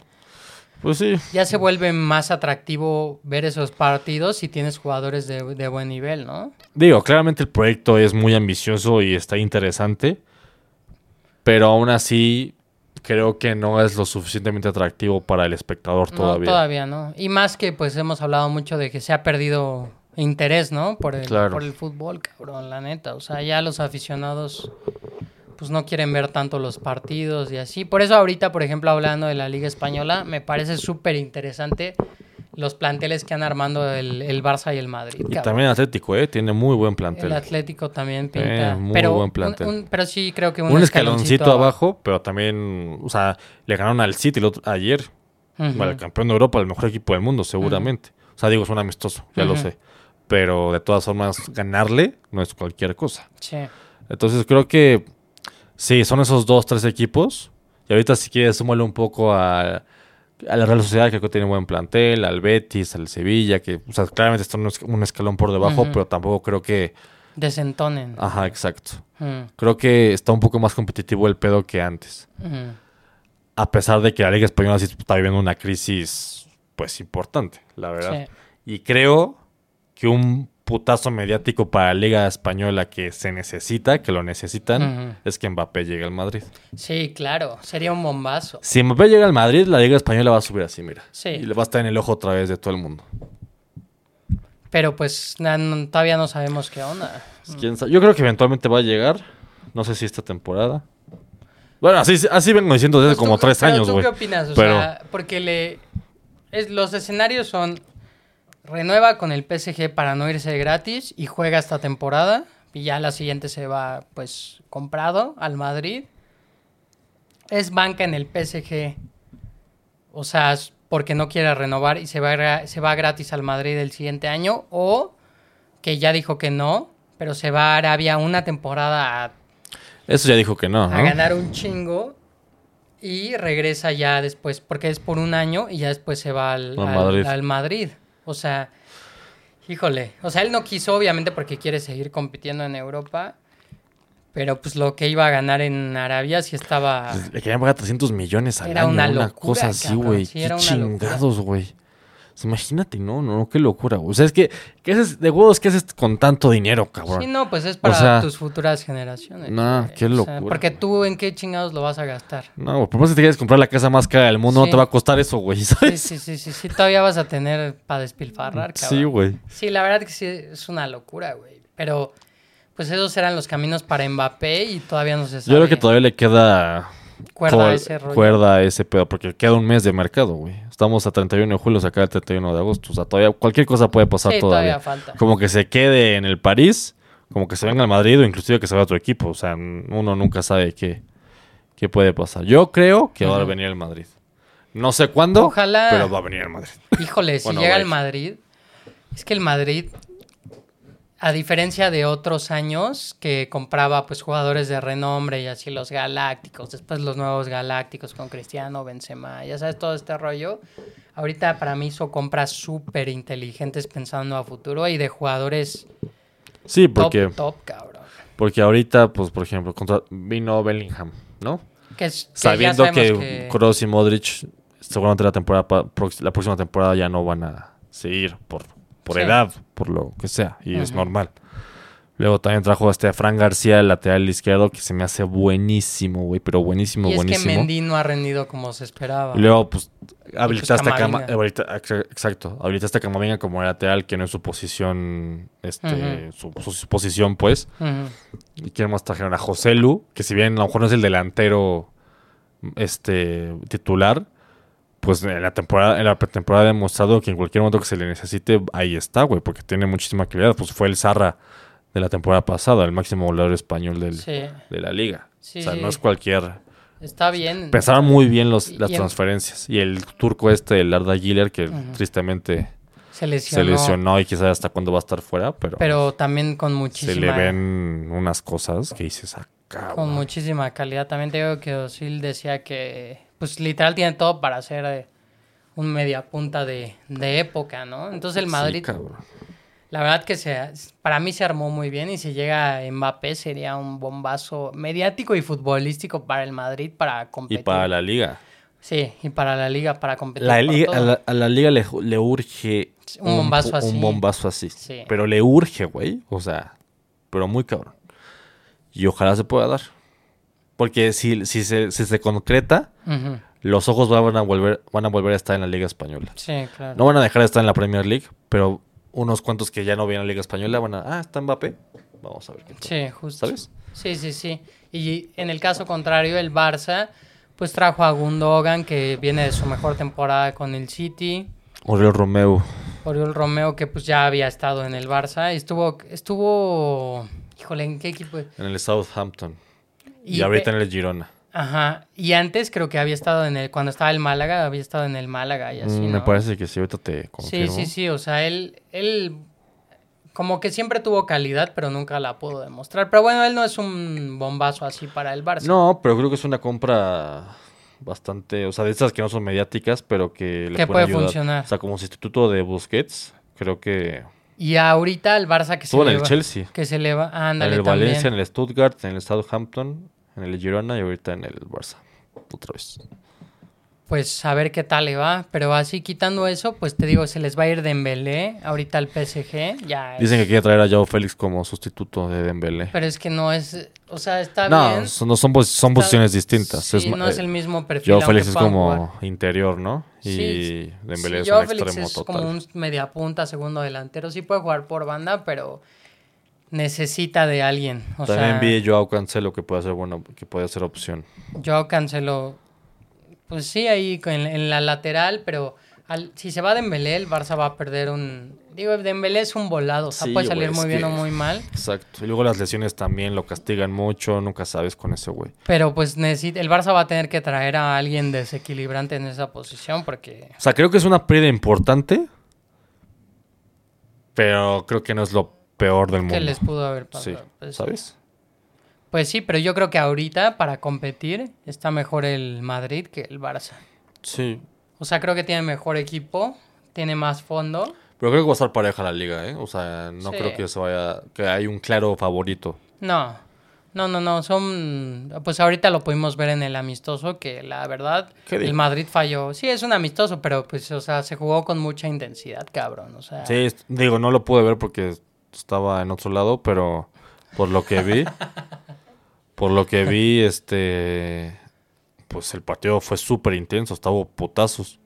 Pues sí. ya se vuelve más atractivo ver esos partidos si tienes jugadores de, de buen nivel, ¿no? Digo, claramente el proyecto es muy ambicioso y está interesante. Pero aún así, creo que no es lo suficientemente atractivo para el espectador No, todavía. todavía no. Y más que pues hemos hablado mucho de que se ha perdido interés, ¿no? Por el, Claro. por el fútbol, cabrón, la neta. O sea, ya los aficionados pues no quieren ver tanto los partidos y así. Por eso ahorita, por ejemplo, hablando de la Liga Española, me parece súper interesante los planteles que han armando el, el Barça y el Madrid. Y cabrón. también Atlético, ¿eh? Tiene muy buen El plantel. Atlético también pinta. Eh, muy pero, buen un- plantel. un- pero sí creo que un, Un, escaloncito, abajo, pero también, o sea, le ganaron al City el otro- ayer. Ujú. Bueno, el campeón de Europa, el mejor equipo del mundo, seguramente. O sea, digo, es un amistoso, ya lo sé. Pero de todas formas, ganarle no es cualquier cosa. Sí. Entonces creo que sí, son esos dos, tres equipos. Y ahorita si quieres súmale un poco a, a la Real Sociedad, que creo que tiene buen plantel, al Betis, al Sevilla, que o sea, claramente están un es- un escalón por debajo, pero tampoco creo que... Desentonen. Ajá, exacto. Mm, Creo que está un poco más competitivo el pedo que antes. A pesar de que la Liga Española sí está viviendo una crisis, pues, importante, la verdad. Sí. Y creo que un putazo mediático para la Liga Española que se necesita, que lo necesitan, es que Mbappé llegue al Madrid. Sí, claro. Sería un bombazo. Si Mbappé llega al Madrid, la Liga Española va a subir así, mira. Sí. Y le va a estar en el ojo otra vez de todo el mundo. Pero pues na- no- todavía no sabemos qué onda. ¿Quién sabe? Yo creo que eventualmente va a llegar. No sé si esta temporada. Bueno, así, así vengo diciendo desde Pues como tú- tres años, ¿Tú güey. qué opinas? O Pero- sea, porque le... es- los escenarios son... Renueva con el PSG para no irse gratis y juega esta temporada. Y ya la siguiente se va, pues, comprado al Madrid. Es banca en el PSG. O sea, porque no quiere renovar y se va, se va gratis al Madrid el siguiente año. O que ya dijo que no, pero se va a Arabia una temporada a Eso ya dijo que no, ¿no? a ganar un chingo y regresa ya después, porque es por un año y ya después se va al- Madrid. al Madrid. O sea, híjole, o sea, él no quiso obviamente porque quiere seguir compitiendo en Europa, pero pues lo que iba a ganar en Arabia sí estaba... Le querían pagar 300 millones al Era año. una Una, cosa así, güey. Sí, qué era una locura. chingados, güey. Imagínate, no, no, qué locura, güey. O sea, es que, ¿qué haces de huevos? ¿Qué haces con tanto dinero, cabrón? Sí, no, pues es para sea, tus futuras generaciones. no, güey. qué O sea, locura. porque tú en qué chingados lo vas a gastar. No, por más que te quieres comprar la casa más cara del mundo, Sí. no te va a costar eso, güey, Sí, ¿sabes? sí, sí, sí, sí, todavía vas a tener para despilfarrar, cabrón. Sí, güey. Sí, la verdad que sí es una locura, güey. Pero, pues esos eran los caminos para Mbappé y todavía no se sabe. Yo creo que todavía le queda cuerda ese rollo. cuerda ese pedo, porque queda un mes de mercado, güey. Estamos a 31 de julio, se acaba el 31 de agosto. O sea, todavía cualquier cosa puede pasar Sí, todavía. todavía falta. Como que se quede en el París, como que se venga al Madrid o inclusive que se vaya a otro equipo. O sea, uno nunca sabe qué, qué puede pasar. Yo creo que va a venir el Madrid. No sé cuándo, Ojalá. pero va a venir el Madrid. Híjole, si Bueno, llega al Madrid, es que el Madrid, a diferencia de otros años que compraba pues jugadores de renombre y así los galácticos, después los nuevos galácticos con Cristiano, Benzema, ya sabes todo este rollo. Ahorita para mí hizo compras súper inteligentes pensando a futuro y de jugadores Sí, porque, top, cabrón. porque ahorita, pues, por ejemplo, contra- vino Bellingham, ¿no? Que que Sabiendo que, Kroos y Modric seguramente la temporada la próxima temporada ya no van a seguir por, por Sí. edad, por lo que sea, y es normal. Luego también trajo a este a Fran García, el lateral izquierdo, que se me hace buenísimo, güey, pero buenísimo, y es que buenísimo. Mendy no ha rendido como se esperaba. Y luego, pues, habilitaste a Camavinga. exacto, habilitaste a Camavinga como lateral, que no es su posición, este, su, su posición, pues. ¿Y quién más trajeron? A José Lu, que si bien a lo mejor no es el delantero este, titular, pues en la temporada, en la pretemporada ha demostrado que en cualquier momento que se le necesite, ahí está, güey, porque tiene muchísima calidad. Pues fue el Zarra de la temporada pasada, el máximo goleador español del- Sí, de la liga. Sí, o sea, no es cualquier. está bien. Pensaron muy bien los, las y transferencias. Y el turco este, el Arda Giler, que tristemente Se lesionó. se lesionó y quizás hasta cuándo va a estar fuera, pero, Pero también con se muchísima, le ven unas cosas que dices acá. con muchísima calidad. También te digo que Osil decía que, pues literal tiene todo para ser eh, un media punta de, de época, ¿no? Entonces el Madrid, la verdad que se, para mí se armó muy bien y si llega Mbappé sería un bombazo mediático y futbolístico para el Madrid para Y competir. para la liga. Sí, y para la liga para competir. La por liga todo. a, la, a la liga le, le urge Un bombazo así. Un bombazo así. Sí. Pero le urge, güey. O sea, pero muy cabrón. Y ojalá se pueda dar. Porque si, si, se, si se concreta, los ojos van a, volver, van a volver a estar en la Liga Española. Sí, claro. No van a dejar de estar en la Premier League, pero unos cuantos que ya no vienen a la Liga Española van a. Ah, está Mbappé. Vamos a ver qué tal. Sí, justo. ¿Sabes? Sí, sí, sí. Y en el caso contrario, el Barça, pues trajo a Gundogan, que viene de su mejor temporada con el City. Oriol Romeo. Oriol Romeo, que pues ya había estado en el Barça. y Estuvo, estuvo, híjole, ¿en qué equipo? En el Southampton. Y, Y ahorita en el Girona. Ajá. Y antes creo que había estado en el, cuando estaba el Málaga, había estado en el Málaga y así, Mm, Me parece que sí, ahorita te Sí, confirmo. sí, sí. O sea, él, él como que siempre tuvo calidad, pero nunca la pudo demostrar. Pero bueno, él no es un bombazo así para el Barça. No, pero creo que es una compra bastante, o sea, de esas que no son mediáticas, pero que le puede ayudar. funcionar. O sea, como sustituto de Busquets, creo que Y ahorita el Barça que se estuvo en el Chelsea, Que se le va. en Ándale, el también. Valencia, en el Stuttgart, en el Southampton, en el Girona y ahorita en el Barça. Otra vez. Pues a ver qué tal le va. Pero así quitando eso, pues te digo, se les va a ir Dembélé ahorita al PSG. Ya es- Dicen que quiere traer a Joao Félix como sustituto de Dembélé. Pero es que no es. O sea, está No, bien. son, no son, pos- son está- posiciones distintas. Sí, Es no es eh, el mismo perfil. Joao Félix es como jugar. interior, ¿no? Y Sí, Dembélé sí, es Joao un Félix extremo es total. como un media punta, segundo delantero. Sí puede jugar por banda, pero necesita de alguien. O También sea, vi Joao Cancelo que puede ser bueno, que puede ser opción. Yo cancelo. Pues sí, ahí en, la lateral, pero al- si se va Dembélé, el Barça va a perder un... Digo, Dembélé es un volado, o sea, Sí, puede salir muy bien que- o muy mal, Exacto. Y luego las lesiones también lo castigan mucho, nunca sabes con ese güey. pero pues necesita, el Barça va a tener que traer a alguien desequilibrante en esa posición porque... O sea, creo que es una pérdida importante, pero creo que no es lo peor del mundo. que les pudo haber Sí, pasado. Pues, ¿sabes? Pues sí, pero yo creo que ahorita para competir está mejor el Madrid que el Barça. Sí. O sea, creo que tiene mejor equipo, tiene más fondo. Pero creo que va a estar pareja la liga, ¿eh? O sea, no Sí. creo que se vaya... Que hay un claro favorito. No, no, no, no, son, pues ahorita lo pudimos ver en el amistoso, que la verdad, ¿Qué el? Madrid falló. Sí, es un amistoso, pero pues, o sea, se jugó con mucha intensidad, cabrón, o sea. Sí, digo, no lo pude ver porque estaba en otro lado, pero por lo que vi... por lo que vi, este... Pues el partido fue súper intenso, estaba putazos.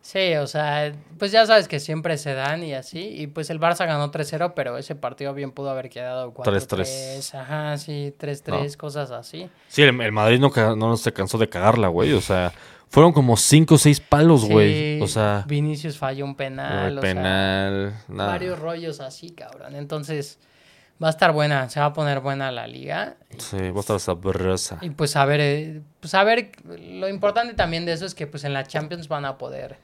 Sí, o sea, pues ya sabes que siempre se dan y así, y pues el Barça ganó 3-0, pero ese partido bien pudo haber quedado 4-3, 3-3. ajá, sí, 3-3, cosas así. Sí, el, el Madrid no, no se cansó de cagarla, güey. O sea, fueron como cinco o seis palos, güey. Sí, o sea, Vinicius falló un penal, el o sea, penal, nada. varios rollos así, cabrón. Entonces, va a estar buena, se va a poner buena la liga. Sí, va a estar sabrosa. Y pues a ver, eh, pues a ver, lo importante también de eso es que pues en la Champions van a poder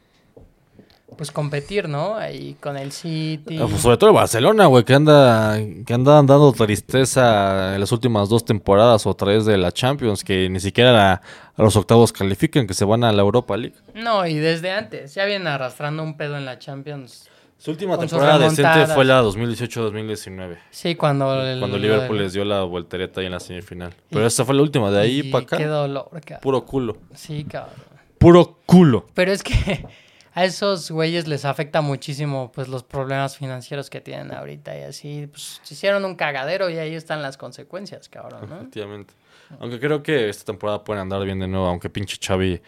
pues competir, ¿no? Ahí con el City. Ah, pues, sobre todo el Barcelona, güey, que anda, que anda dando tristeza en las últimas dos temporadas o tres de la Champions, que ni siquiera la- a los octavos califican, que se van a la Europa League. No, y desde antes, ya vienen arrastrando un pedo en la Champions. Su última temporada decente fue la 2018-2019, Sí, cuando el- cuando Liverpool del- les dio la voltereta ahí en la semifinal. Pero esa fue la última, de ahí y para acá, Qué dolor, cabrón. puro culo. Sí, cabrón. puro culo. Pero es que a esos güeyes les afecta muchísimo pues los problemas financieros que tienen ahorita y así pues se hicieron un cagadero y ahí están las consecuencias, cabrón, ¿no? Efectivamente. Aunque creo que esta temporada pueden andar bien de nuevo, aunque pinche Xavi,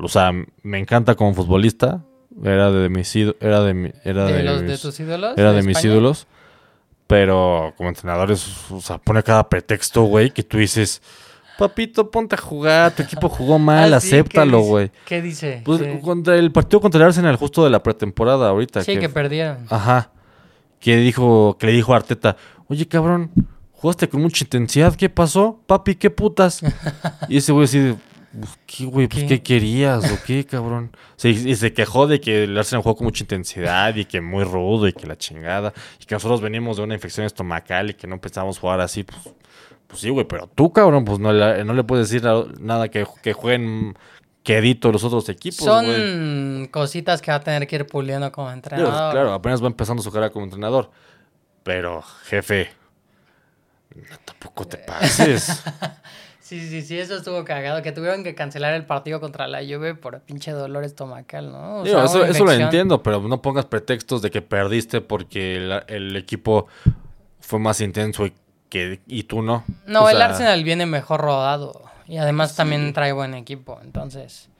o sea, me encanta como futbolista, era de mis ídolos, era de era ¿De, de, los, de tus ídolos? era de mis ídolos, pero como entrenadores, o sea, pone cada pretexto, güey, que tú dices, papito, ponte a jugar, tu equipo jugó mal, Ah, sí, ¿qué acéptalo, güey. ¿Qué dice? Pues Sí. contra el partido contra el Arsenal justo de la pretemporada ahorita. Sí, que perdieron. Ajá. Que dijo, que le dijo a Arteta, oye cabrón, jugaste con mucha intensidad, ¿qué pasó? Papi, ¿qué putas? y ese güey así "Pues, ¿qué güey? Pues, ¿Qué? ¿Qué querías o qué, cabrón? Sí, y se quejó de que el Arsenal jugó con mucha intensidad y que muy rudo y que la chingada. Y que nosotros venimos de una infección estomacal y que no pensábamos jugar así, pues, pues sí, güey, pero tú, cabrón, pues no le, no le puedes decir na- nada que, que jueguen quedito los otros equipos. Son cositas que va a tener que ir puliendo como entrenador. claro, apenas va empezando su carrera como entrenador. Pero, jefe, no, tampoco te pases. Sí, sí, sí, eso estuvo cagado. Que tuvieron que cancelar el partido contra la Juve por pinche dolor estomacal, ¿no? O Digo, sea, eso, lo entiendo, pero no pongas pretextos de que perdiste porque el, el equipo fue más intenso y, que, y tú no. No, O el sea, Arsenal viene mejor rodado. Y además también trae buen equipo. Entonces,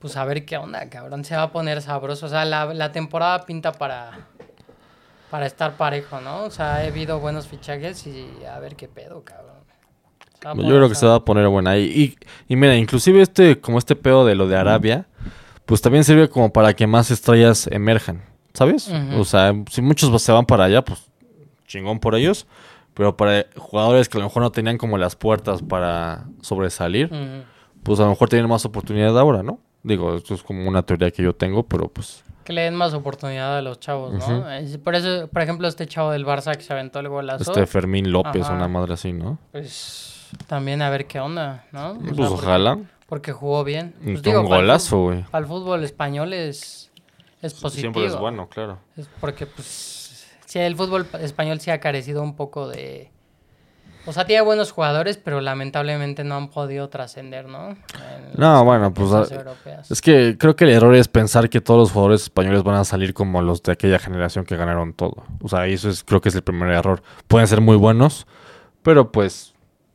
pues a ver qué onda, cabrón. Se va a poner sabroso. O sea, la, la temporada pinta para, para estar parejo, ¿no? O sea, ha habido buenos fichajes y a ver qué pedo, cabrón. Yo creo que se va a poner buena. Y, y mira, inclusive este, como este pedo de lo de Arabia, pues también sirve como para que más estrellas emerjan, ¿sabes? O sea, si muchos se van para allá, pues chingón por ellos. Pero para jugadores que a lo mejor no tenían como las puertas para sobresalir, pues a lo mejor tienen más oportunidad ahora, ¿no? Digo, esto es como una teoría que yo tengo, pero pues... Que le den más oportunidad a los chavos, ¿no? Es- Por eso, por ejemplo, este chavo del Barça que se aventó el golazo, Este Fermín López, Ajá. una madre así, ¿no? pues también a ver qué onda, ¿no? O Pues sea, ojalá. Porque jugó bien. Pues, un digo, golazo, güey. Para el fútbol español es, es positivo. Siempre es bueno, claro. Es porque, pues, sí, el fútbol español sí ha carecido un poco de... O sea, tiene buenos jugadores, pero lamentablemente no han podido trascender, ¿no? En No, bueno, pues, ah, europeas. Es que creo que el error es pensar que todos los jugadores españoles van a salir como los de aquella generación que ganaron todo. O sea, eso es, creo que es el primer error. Pueden ser muy buenos, pero pues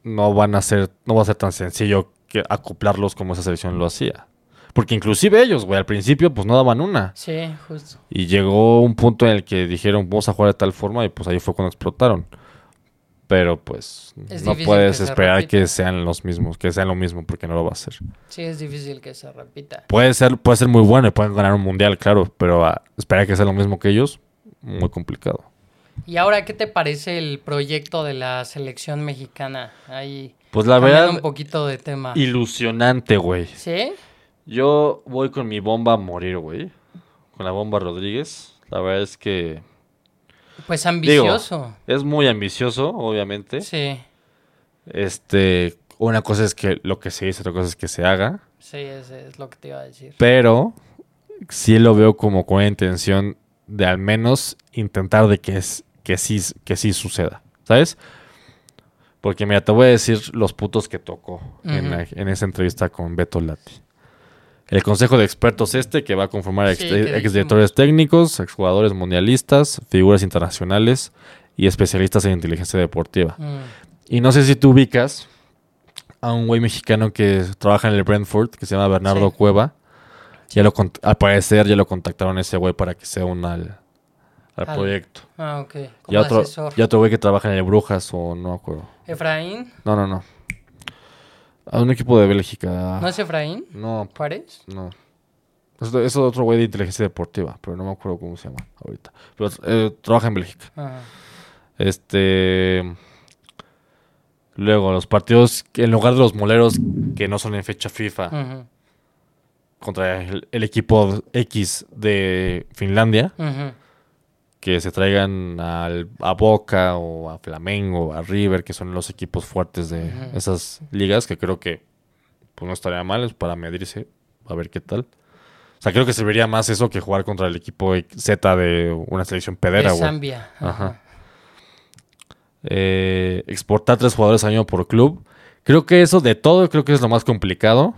no van a ser, no va a ser tan sencillo que acoplarlos como esa selección lo hacía. Porque inclusive ellos, güey, al principio pues no daban una. Sí, justo. Y llegó un punto en el que dijeron, vamos a jugar de tal forma y pues ahí fue cuando explotaron. Pero pues Es no puedes que esperar que sean los mismos, que sean lo mismo, porque no lo va a hacer. Sí, es difícil que se repita. Puede ser, puede ser muy bueno y pueden ganar un mundial, claro, pero ah, esperar que sea lo mismo que ellos, muy complicado. Y ahora, ¿qué te parece el proyecto de la selección mexicana? Ahí, Pues la verdad, un poquito de tema. ilusionante, güey. ¿Sí? Yo voy con mi bomba a morir, güey. Con la bomba Rodríguez. La verdad es que Pues ambicioso. es muy ambicioso, obviamente. Sí, Este, una cosa es que lo que se dice, otra cosa es que se haga. sí, es, es lo que te iba a decir. Pero sí lo veo como con la intención de al menos intentar de que, es, que, sí, que sí suceda. ¿Sabes? Porque mira, te voy a decir los putos que tocó en, Ujú. la- en esa entrevista con Beto Lati. El consejo de expertos este que va a conformar ex, Sí, ex directores técnicos, exjugadores mundialistas, figuras internacionales y especialistas en inteligencia deportiva. Mm, Y no sé si tú ubicas a un güey mexicano que trabaja en el Brentford, que se llama Bernardo Sí. Cueva. Ya lo al parecer ya lo contactaron a ese güey para que se una al, al Al- proyecto. Ah, ok. Y otro, asesor. y otro güey que trabaja en el Brujas o no acuerdo. Efraín. No, no, no. A un equipo de Bélgica. ¿No es Efraín? No, ¿Juárez? no. Es, es otro güey de inteligencia deportiva, pero no me acuerdo cómo se llama ahorita. Pero eh, trabaja en Bélgica. Ajá. Este. Luego, los partidos, en lugar de los moleros que no son en fecha FIFA, contra el, el equipo X de Finlandia, ujú. Que se traigan al- a Boca o a Flamengo, a River, que son los equipos fuertes de esas ligas, que creo que pues, no estaría mal es para medirse, a ver qué tal. O sea, creo que serviría más eso que jugar contra el equipo Z de una selección pedera, De. Zambia. Ajá. Ajá. Eh, exportar tres jugadores al año por club. Creo que eso de todo, creo que es lo más complicado.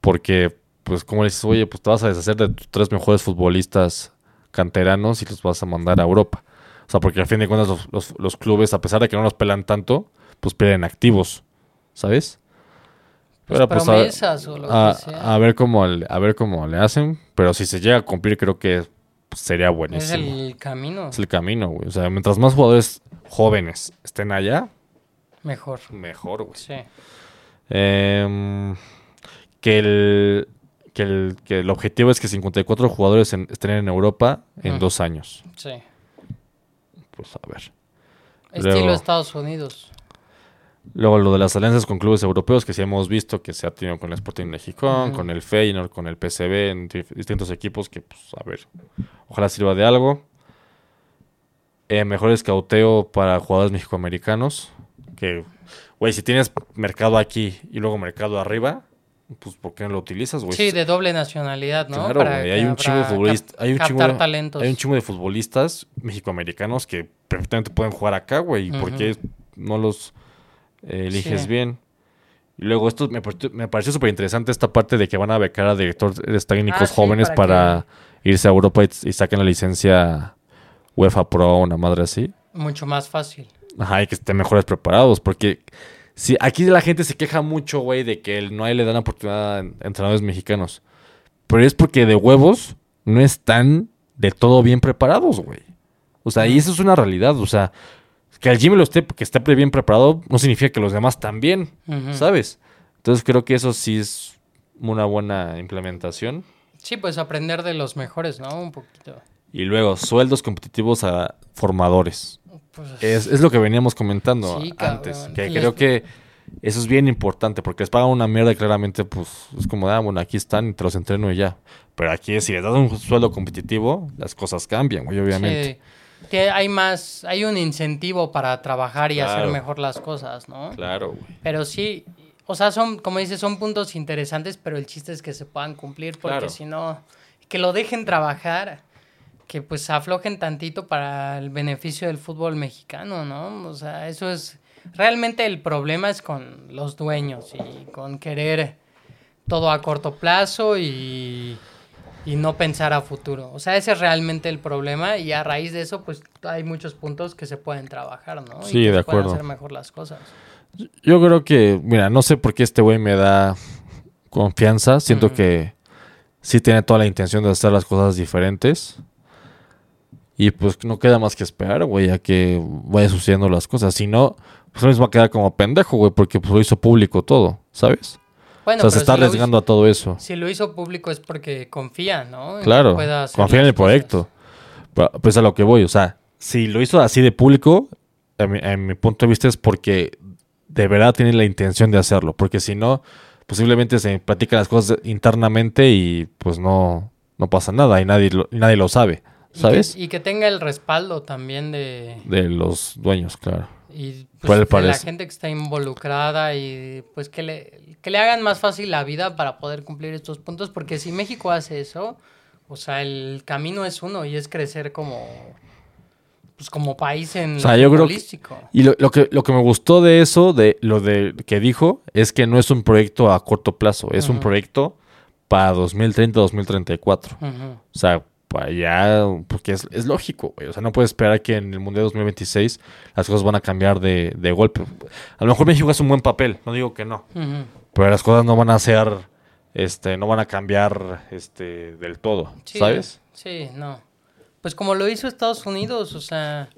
Porque pues como le dices, oye, pues te vas a deshacer de tus tres mejores futbolistas canteranos y los vas a mandar a Europa. O sea, porque al fin de cuentas los, los- los clubes, a pesar de que no los pelan tanto, pues pierden activos, ¿sabes? Pues Pero, pues, a- promesas o lo a, que sea. a ver cómo le- a ver cómo le hacen, pero si se llega a cumplir creo que pues, sería es buenísimo. el camino. Es el camino, güey. O sea, mientras más jugadores jóvenes estén allá, Mejor. mejor, güey. Sí. Em, que, el, que, el, que el objetivo es que 54 jugadores en- estén en Europa en dos años. Sí. Pues a ver. Estilo Luego- Estados Unidos. Luego lo de las alianzas con clubes europeos que sí hemos visto que se ha tenido con el Sporting de Gijón, Ujú. con el Feyenoord, con el PSV, en distintos equipos que, pues, a ver, ojalá sirva de algo. Eh, mejor escauteo para jugadores mexicoamericanos. Que, güey, si tienes mercado aquí y luego mercado arriba, pues ¿por qué no lo utilizas, güey? Sí, de doble nacionalidad, ¿no? Claro, Para güey, hay un chingo de futbolistas, hay un chingo captar de, talentos. hay un chingo de futbolistas mexicoamericanos que perfectamente pueden jugar acá, güey. ¿Y por qué no los eh, eliges Sí. bien? Y luego esto me, pareció- me pareció súper interesante esta parte de que van a becar a directores técnicos Ah, sí, jóvenes para para, irse a Europa y, y saquen la licencia UEFA Pro, una madre así. Mucho más fácil. Ajá, y que estén mejores preparados, porque si aquí la gente se queja mucho, güey, de que el- no hay le dan oportunidad a en- entrenadores mexicanos. Pero es porque de huevos no están de todo bien preparados, güey. O sea, y eso es una realidad, o sea, que el Jimmy lo esté, que esté bien preparado no significa que los demás también. ¿sabes? Entonces creo que eso sí es una buena implementación. Sí, pues aprender de los mejores, ¿no? Un poquito. Y luego, sueldos competitivos a formadores. Pues, Es, es lo que veníamos comentando Sí, cabrón. antes. Que Les- creo que eso es bien importante porque les pagan una mierda y claramente, pues, es como, ah, bueno, aquí están y te los entreno y ya. Pero aquí, si les das un sueldo competitivo, las cosas cambian, güey, obviamente. sí, que hay más, hay un incentivo para trabajar y hacer mejor las cosas, ¿no? Claro, güey. Pero sí, o sea, son, como dices, son puntos interesantes, pero el chiste es que se puedan cumplir, porque Claro. si no, que lo dejen trabajar, que pues aflojen tantito para el beneficio del fútbol mexicano, ¿no? O sea, eso es, realmente el problema es con los dueños y con querer todo a corto plazo y, y no pensar a futuro. O sea, ese es realmente el problema y a raíz de eso, pues hay muchos puntos que se pueden trabajar, ¿no? Sí, y que de se pueden acuerdo. hacer mejor las cosas. Yo creo que, mira, no sé por qué este güey me da confianza. Siento que sí tiene toda la intención de hacer las cosas diferentes. Y pues no queda más que esperar, güey, a que vaya sucediendo las cosas. Si no, pues mismo va a quedar como pendejo, güey, porque pues lo hizo público todo, ¿sabes? Bueno, o sea, se está si arriesgando a todo eso. si lo hizo público es porque confía, ¿no? Claro, confía en el proyecto. Pero, Pues a lo que voy, o sea, si lo hizo así de público, en mi, en mi punto de vista es porque de verdad tiene la intención de hacerlo. Porque si no, posiblemente se platican las cosas internamente y pues no, no pasa nada y nadie lo, y nadie lo sabe, Y ¿sabes? que- Y que, tenga el respaldo también de, De los dueños, claro. y, pues, ¿Cuál de la gente que está involucrada y pues que le, que le hagan más fácil la vida para poder cumplir estos puntos. Porque si México hace eso, o sea, el camino es uno y es crecer como, pues, como país en O sea, lo yo creo que- futbolístico. Y lo, lo que, lo que me gustó de eso, de lo de que dijo, es que no es un proyecto a corto plazo, es un proyecto para 2030-2034. Ujú. O sea, para allá, porque es, es lógico, güey. O sea, no puedes esperar que en el Mundial 2026 las cosas van a cambiar de, de golpe. A lo mejor México hace un buen papel, no digo que no. Pero las cosas no van a ser, este, no van a cambiar, este, del todo, Sí, ¿sabes? Sí, no. Pues como lo hizo Estados Unidos, o sea,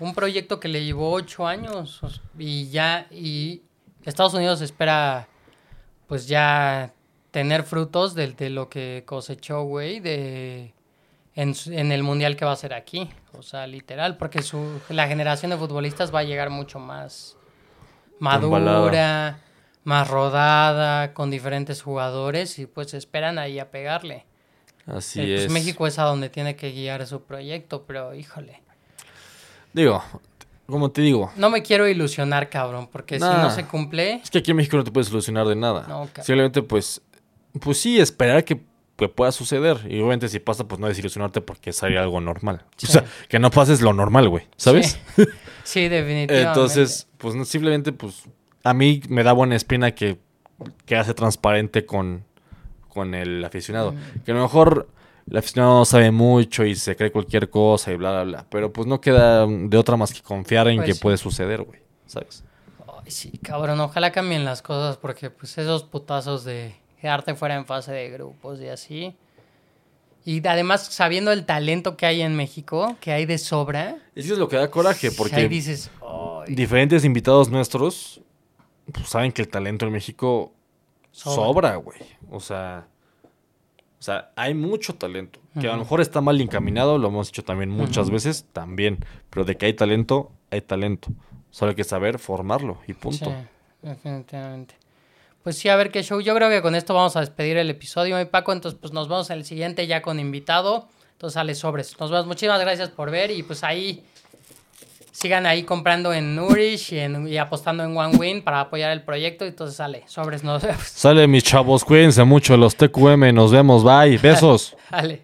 un proyecto que le llevó ocho años y ya, y Estados Unidos espera, pues ya tener frutos de, de lo que cosechó, güey, de en, en el mundial que va a ser aquí, o sea, literal, porque su la generación de futbolistas va a llegar mucho más madura, más rodada, con diferentes jugadores y pues esperan ahí a pegarle. Así Eh, pues es. México es a donde tiene que guiar su proyecto, pero híjole. Digo, como te digo, No me quiero ilusionar, cabrón, porque si no se cumple, es que aquí en México no te puedes solucionar de nada. No. Simplemente, pues, pues sí, esperar que, que pueda suceder. Y obviamente si pasa, pues no desilusionarte porque sería algo normal. Sí. O sea, que no pases lo normal, güey, ¿sabes? Sí, Sí, definitivamente. Entonces, pues no, simplemente, pues, a mí me da buena espina que, que hace transparente con, con el aficionado. Que a lo mejor el aficionado no sabe mucho y se cree cualquier cosa y bla, bla, bla. Pero pues no queda de otra más que confiar en Pues que sí. puede suceder, güey. ¿Sabes? Ay, sí, cabrón, ojalá cambien las cosas porque pues esos putazos de quedarte fuera en fase de grupos y así. Y además sabiendo el talento que hay en México, que hay de sobra, Eso es lo que da coraje, ahí porque dices, "Ay, diferentes invitados nuestros pues, saben que el talento en México Sobra. sobra, güey. O sea, o sea, hay mucho talento. Que a lo mejor está mal encaminado, lo hemos dicho también muchas veces, también. Pero de que hay talento, hay talento. Solo hay que saber formarlo y punto. Sí, definitivamente. Pues sí, a ver qué show. Yo creo que con esto vamos a despedir el episodio, mi Paco. Entonces, pues nos vemos en el siguiente ya con invitado. Entonces sale sobres. Nos vemos. Muchísimas gracias por ver. Y pues ahí sigan ahí comprando en Nourish y, en- y apostando en One Win para apoyar el proyecto. Entonces sale sobres. Nos vemos. Sale mis chavos, cuídense mucho los TQM, nos vemos, bye, besos. Bye.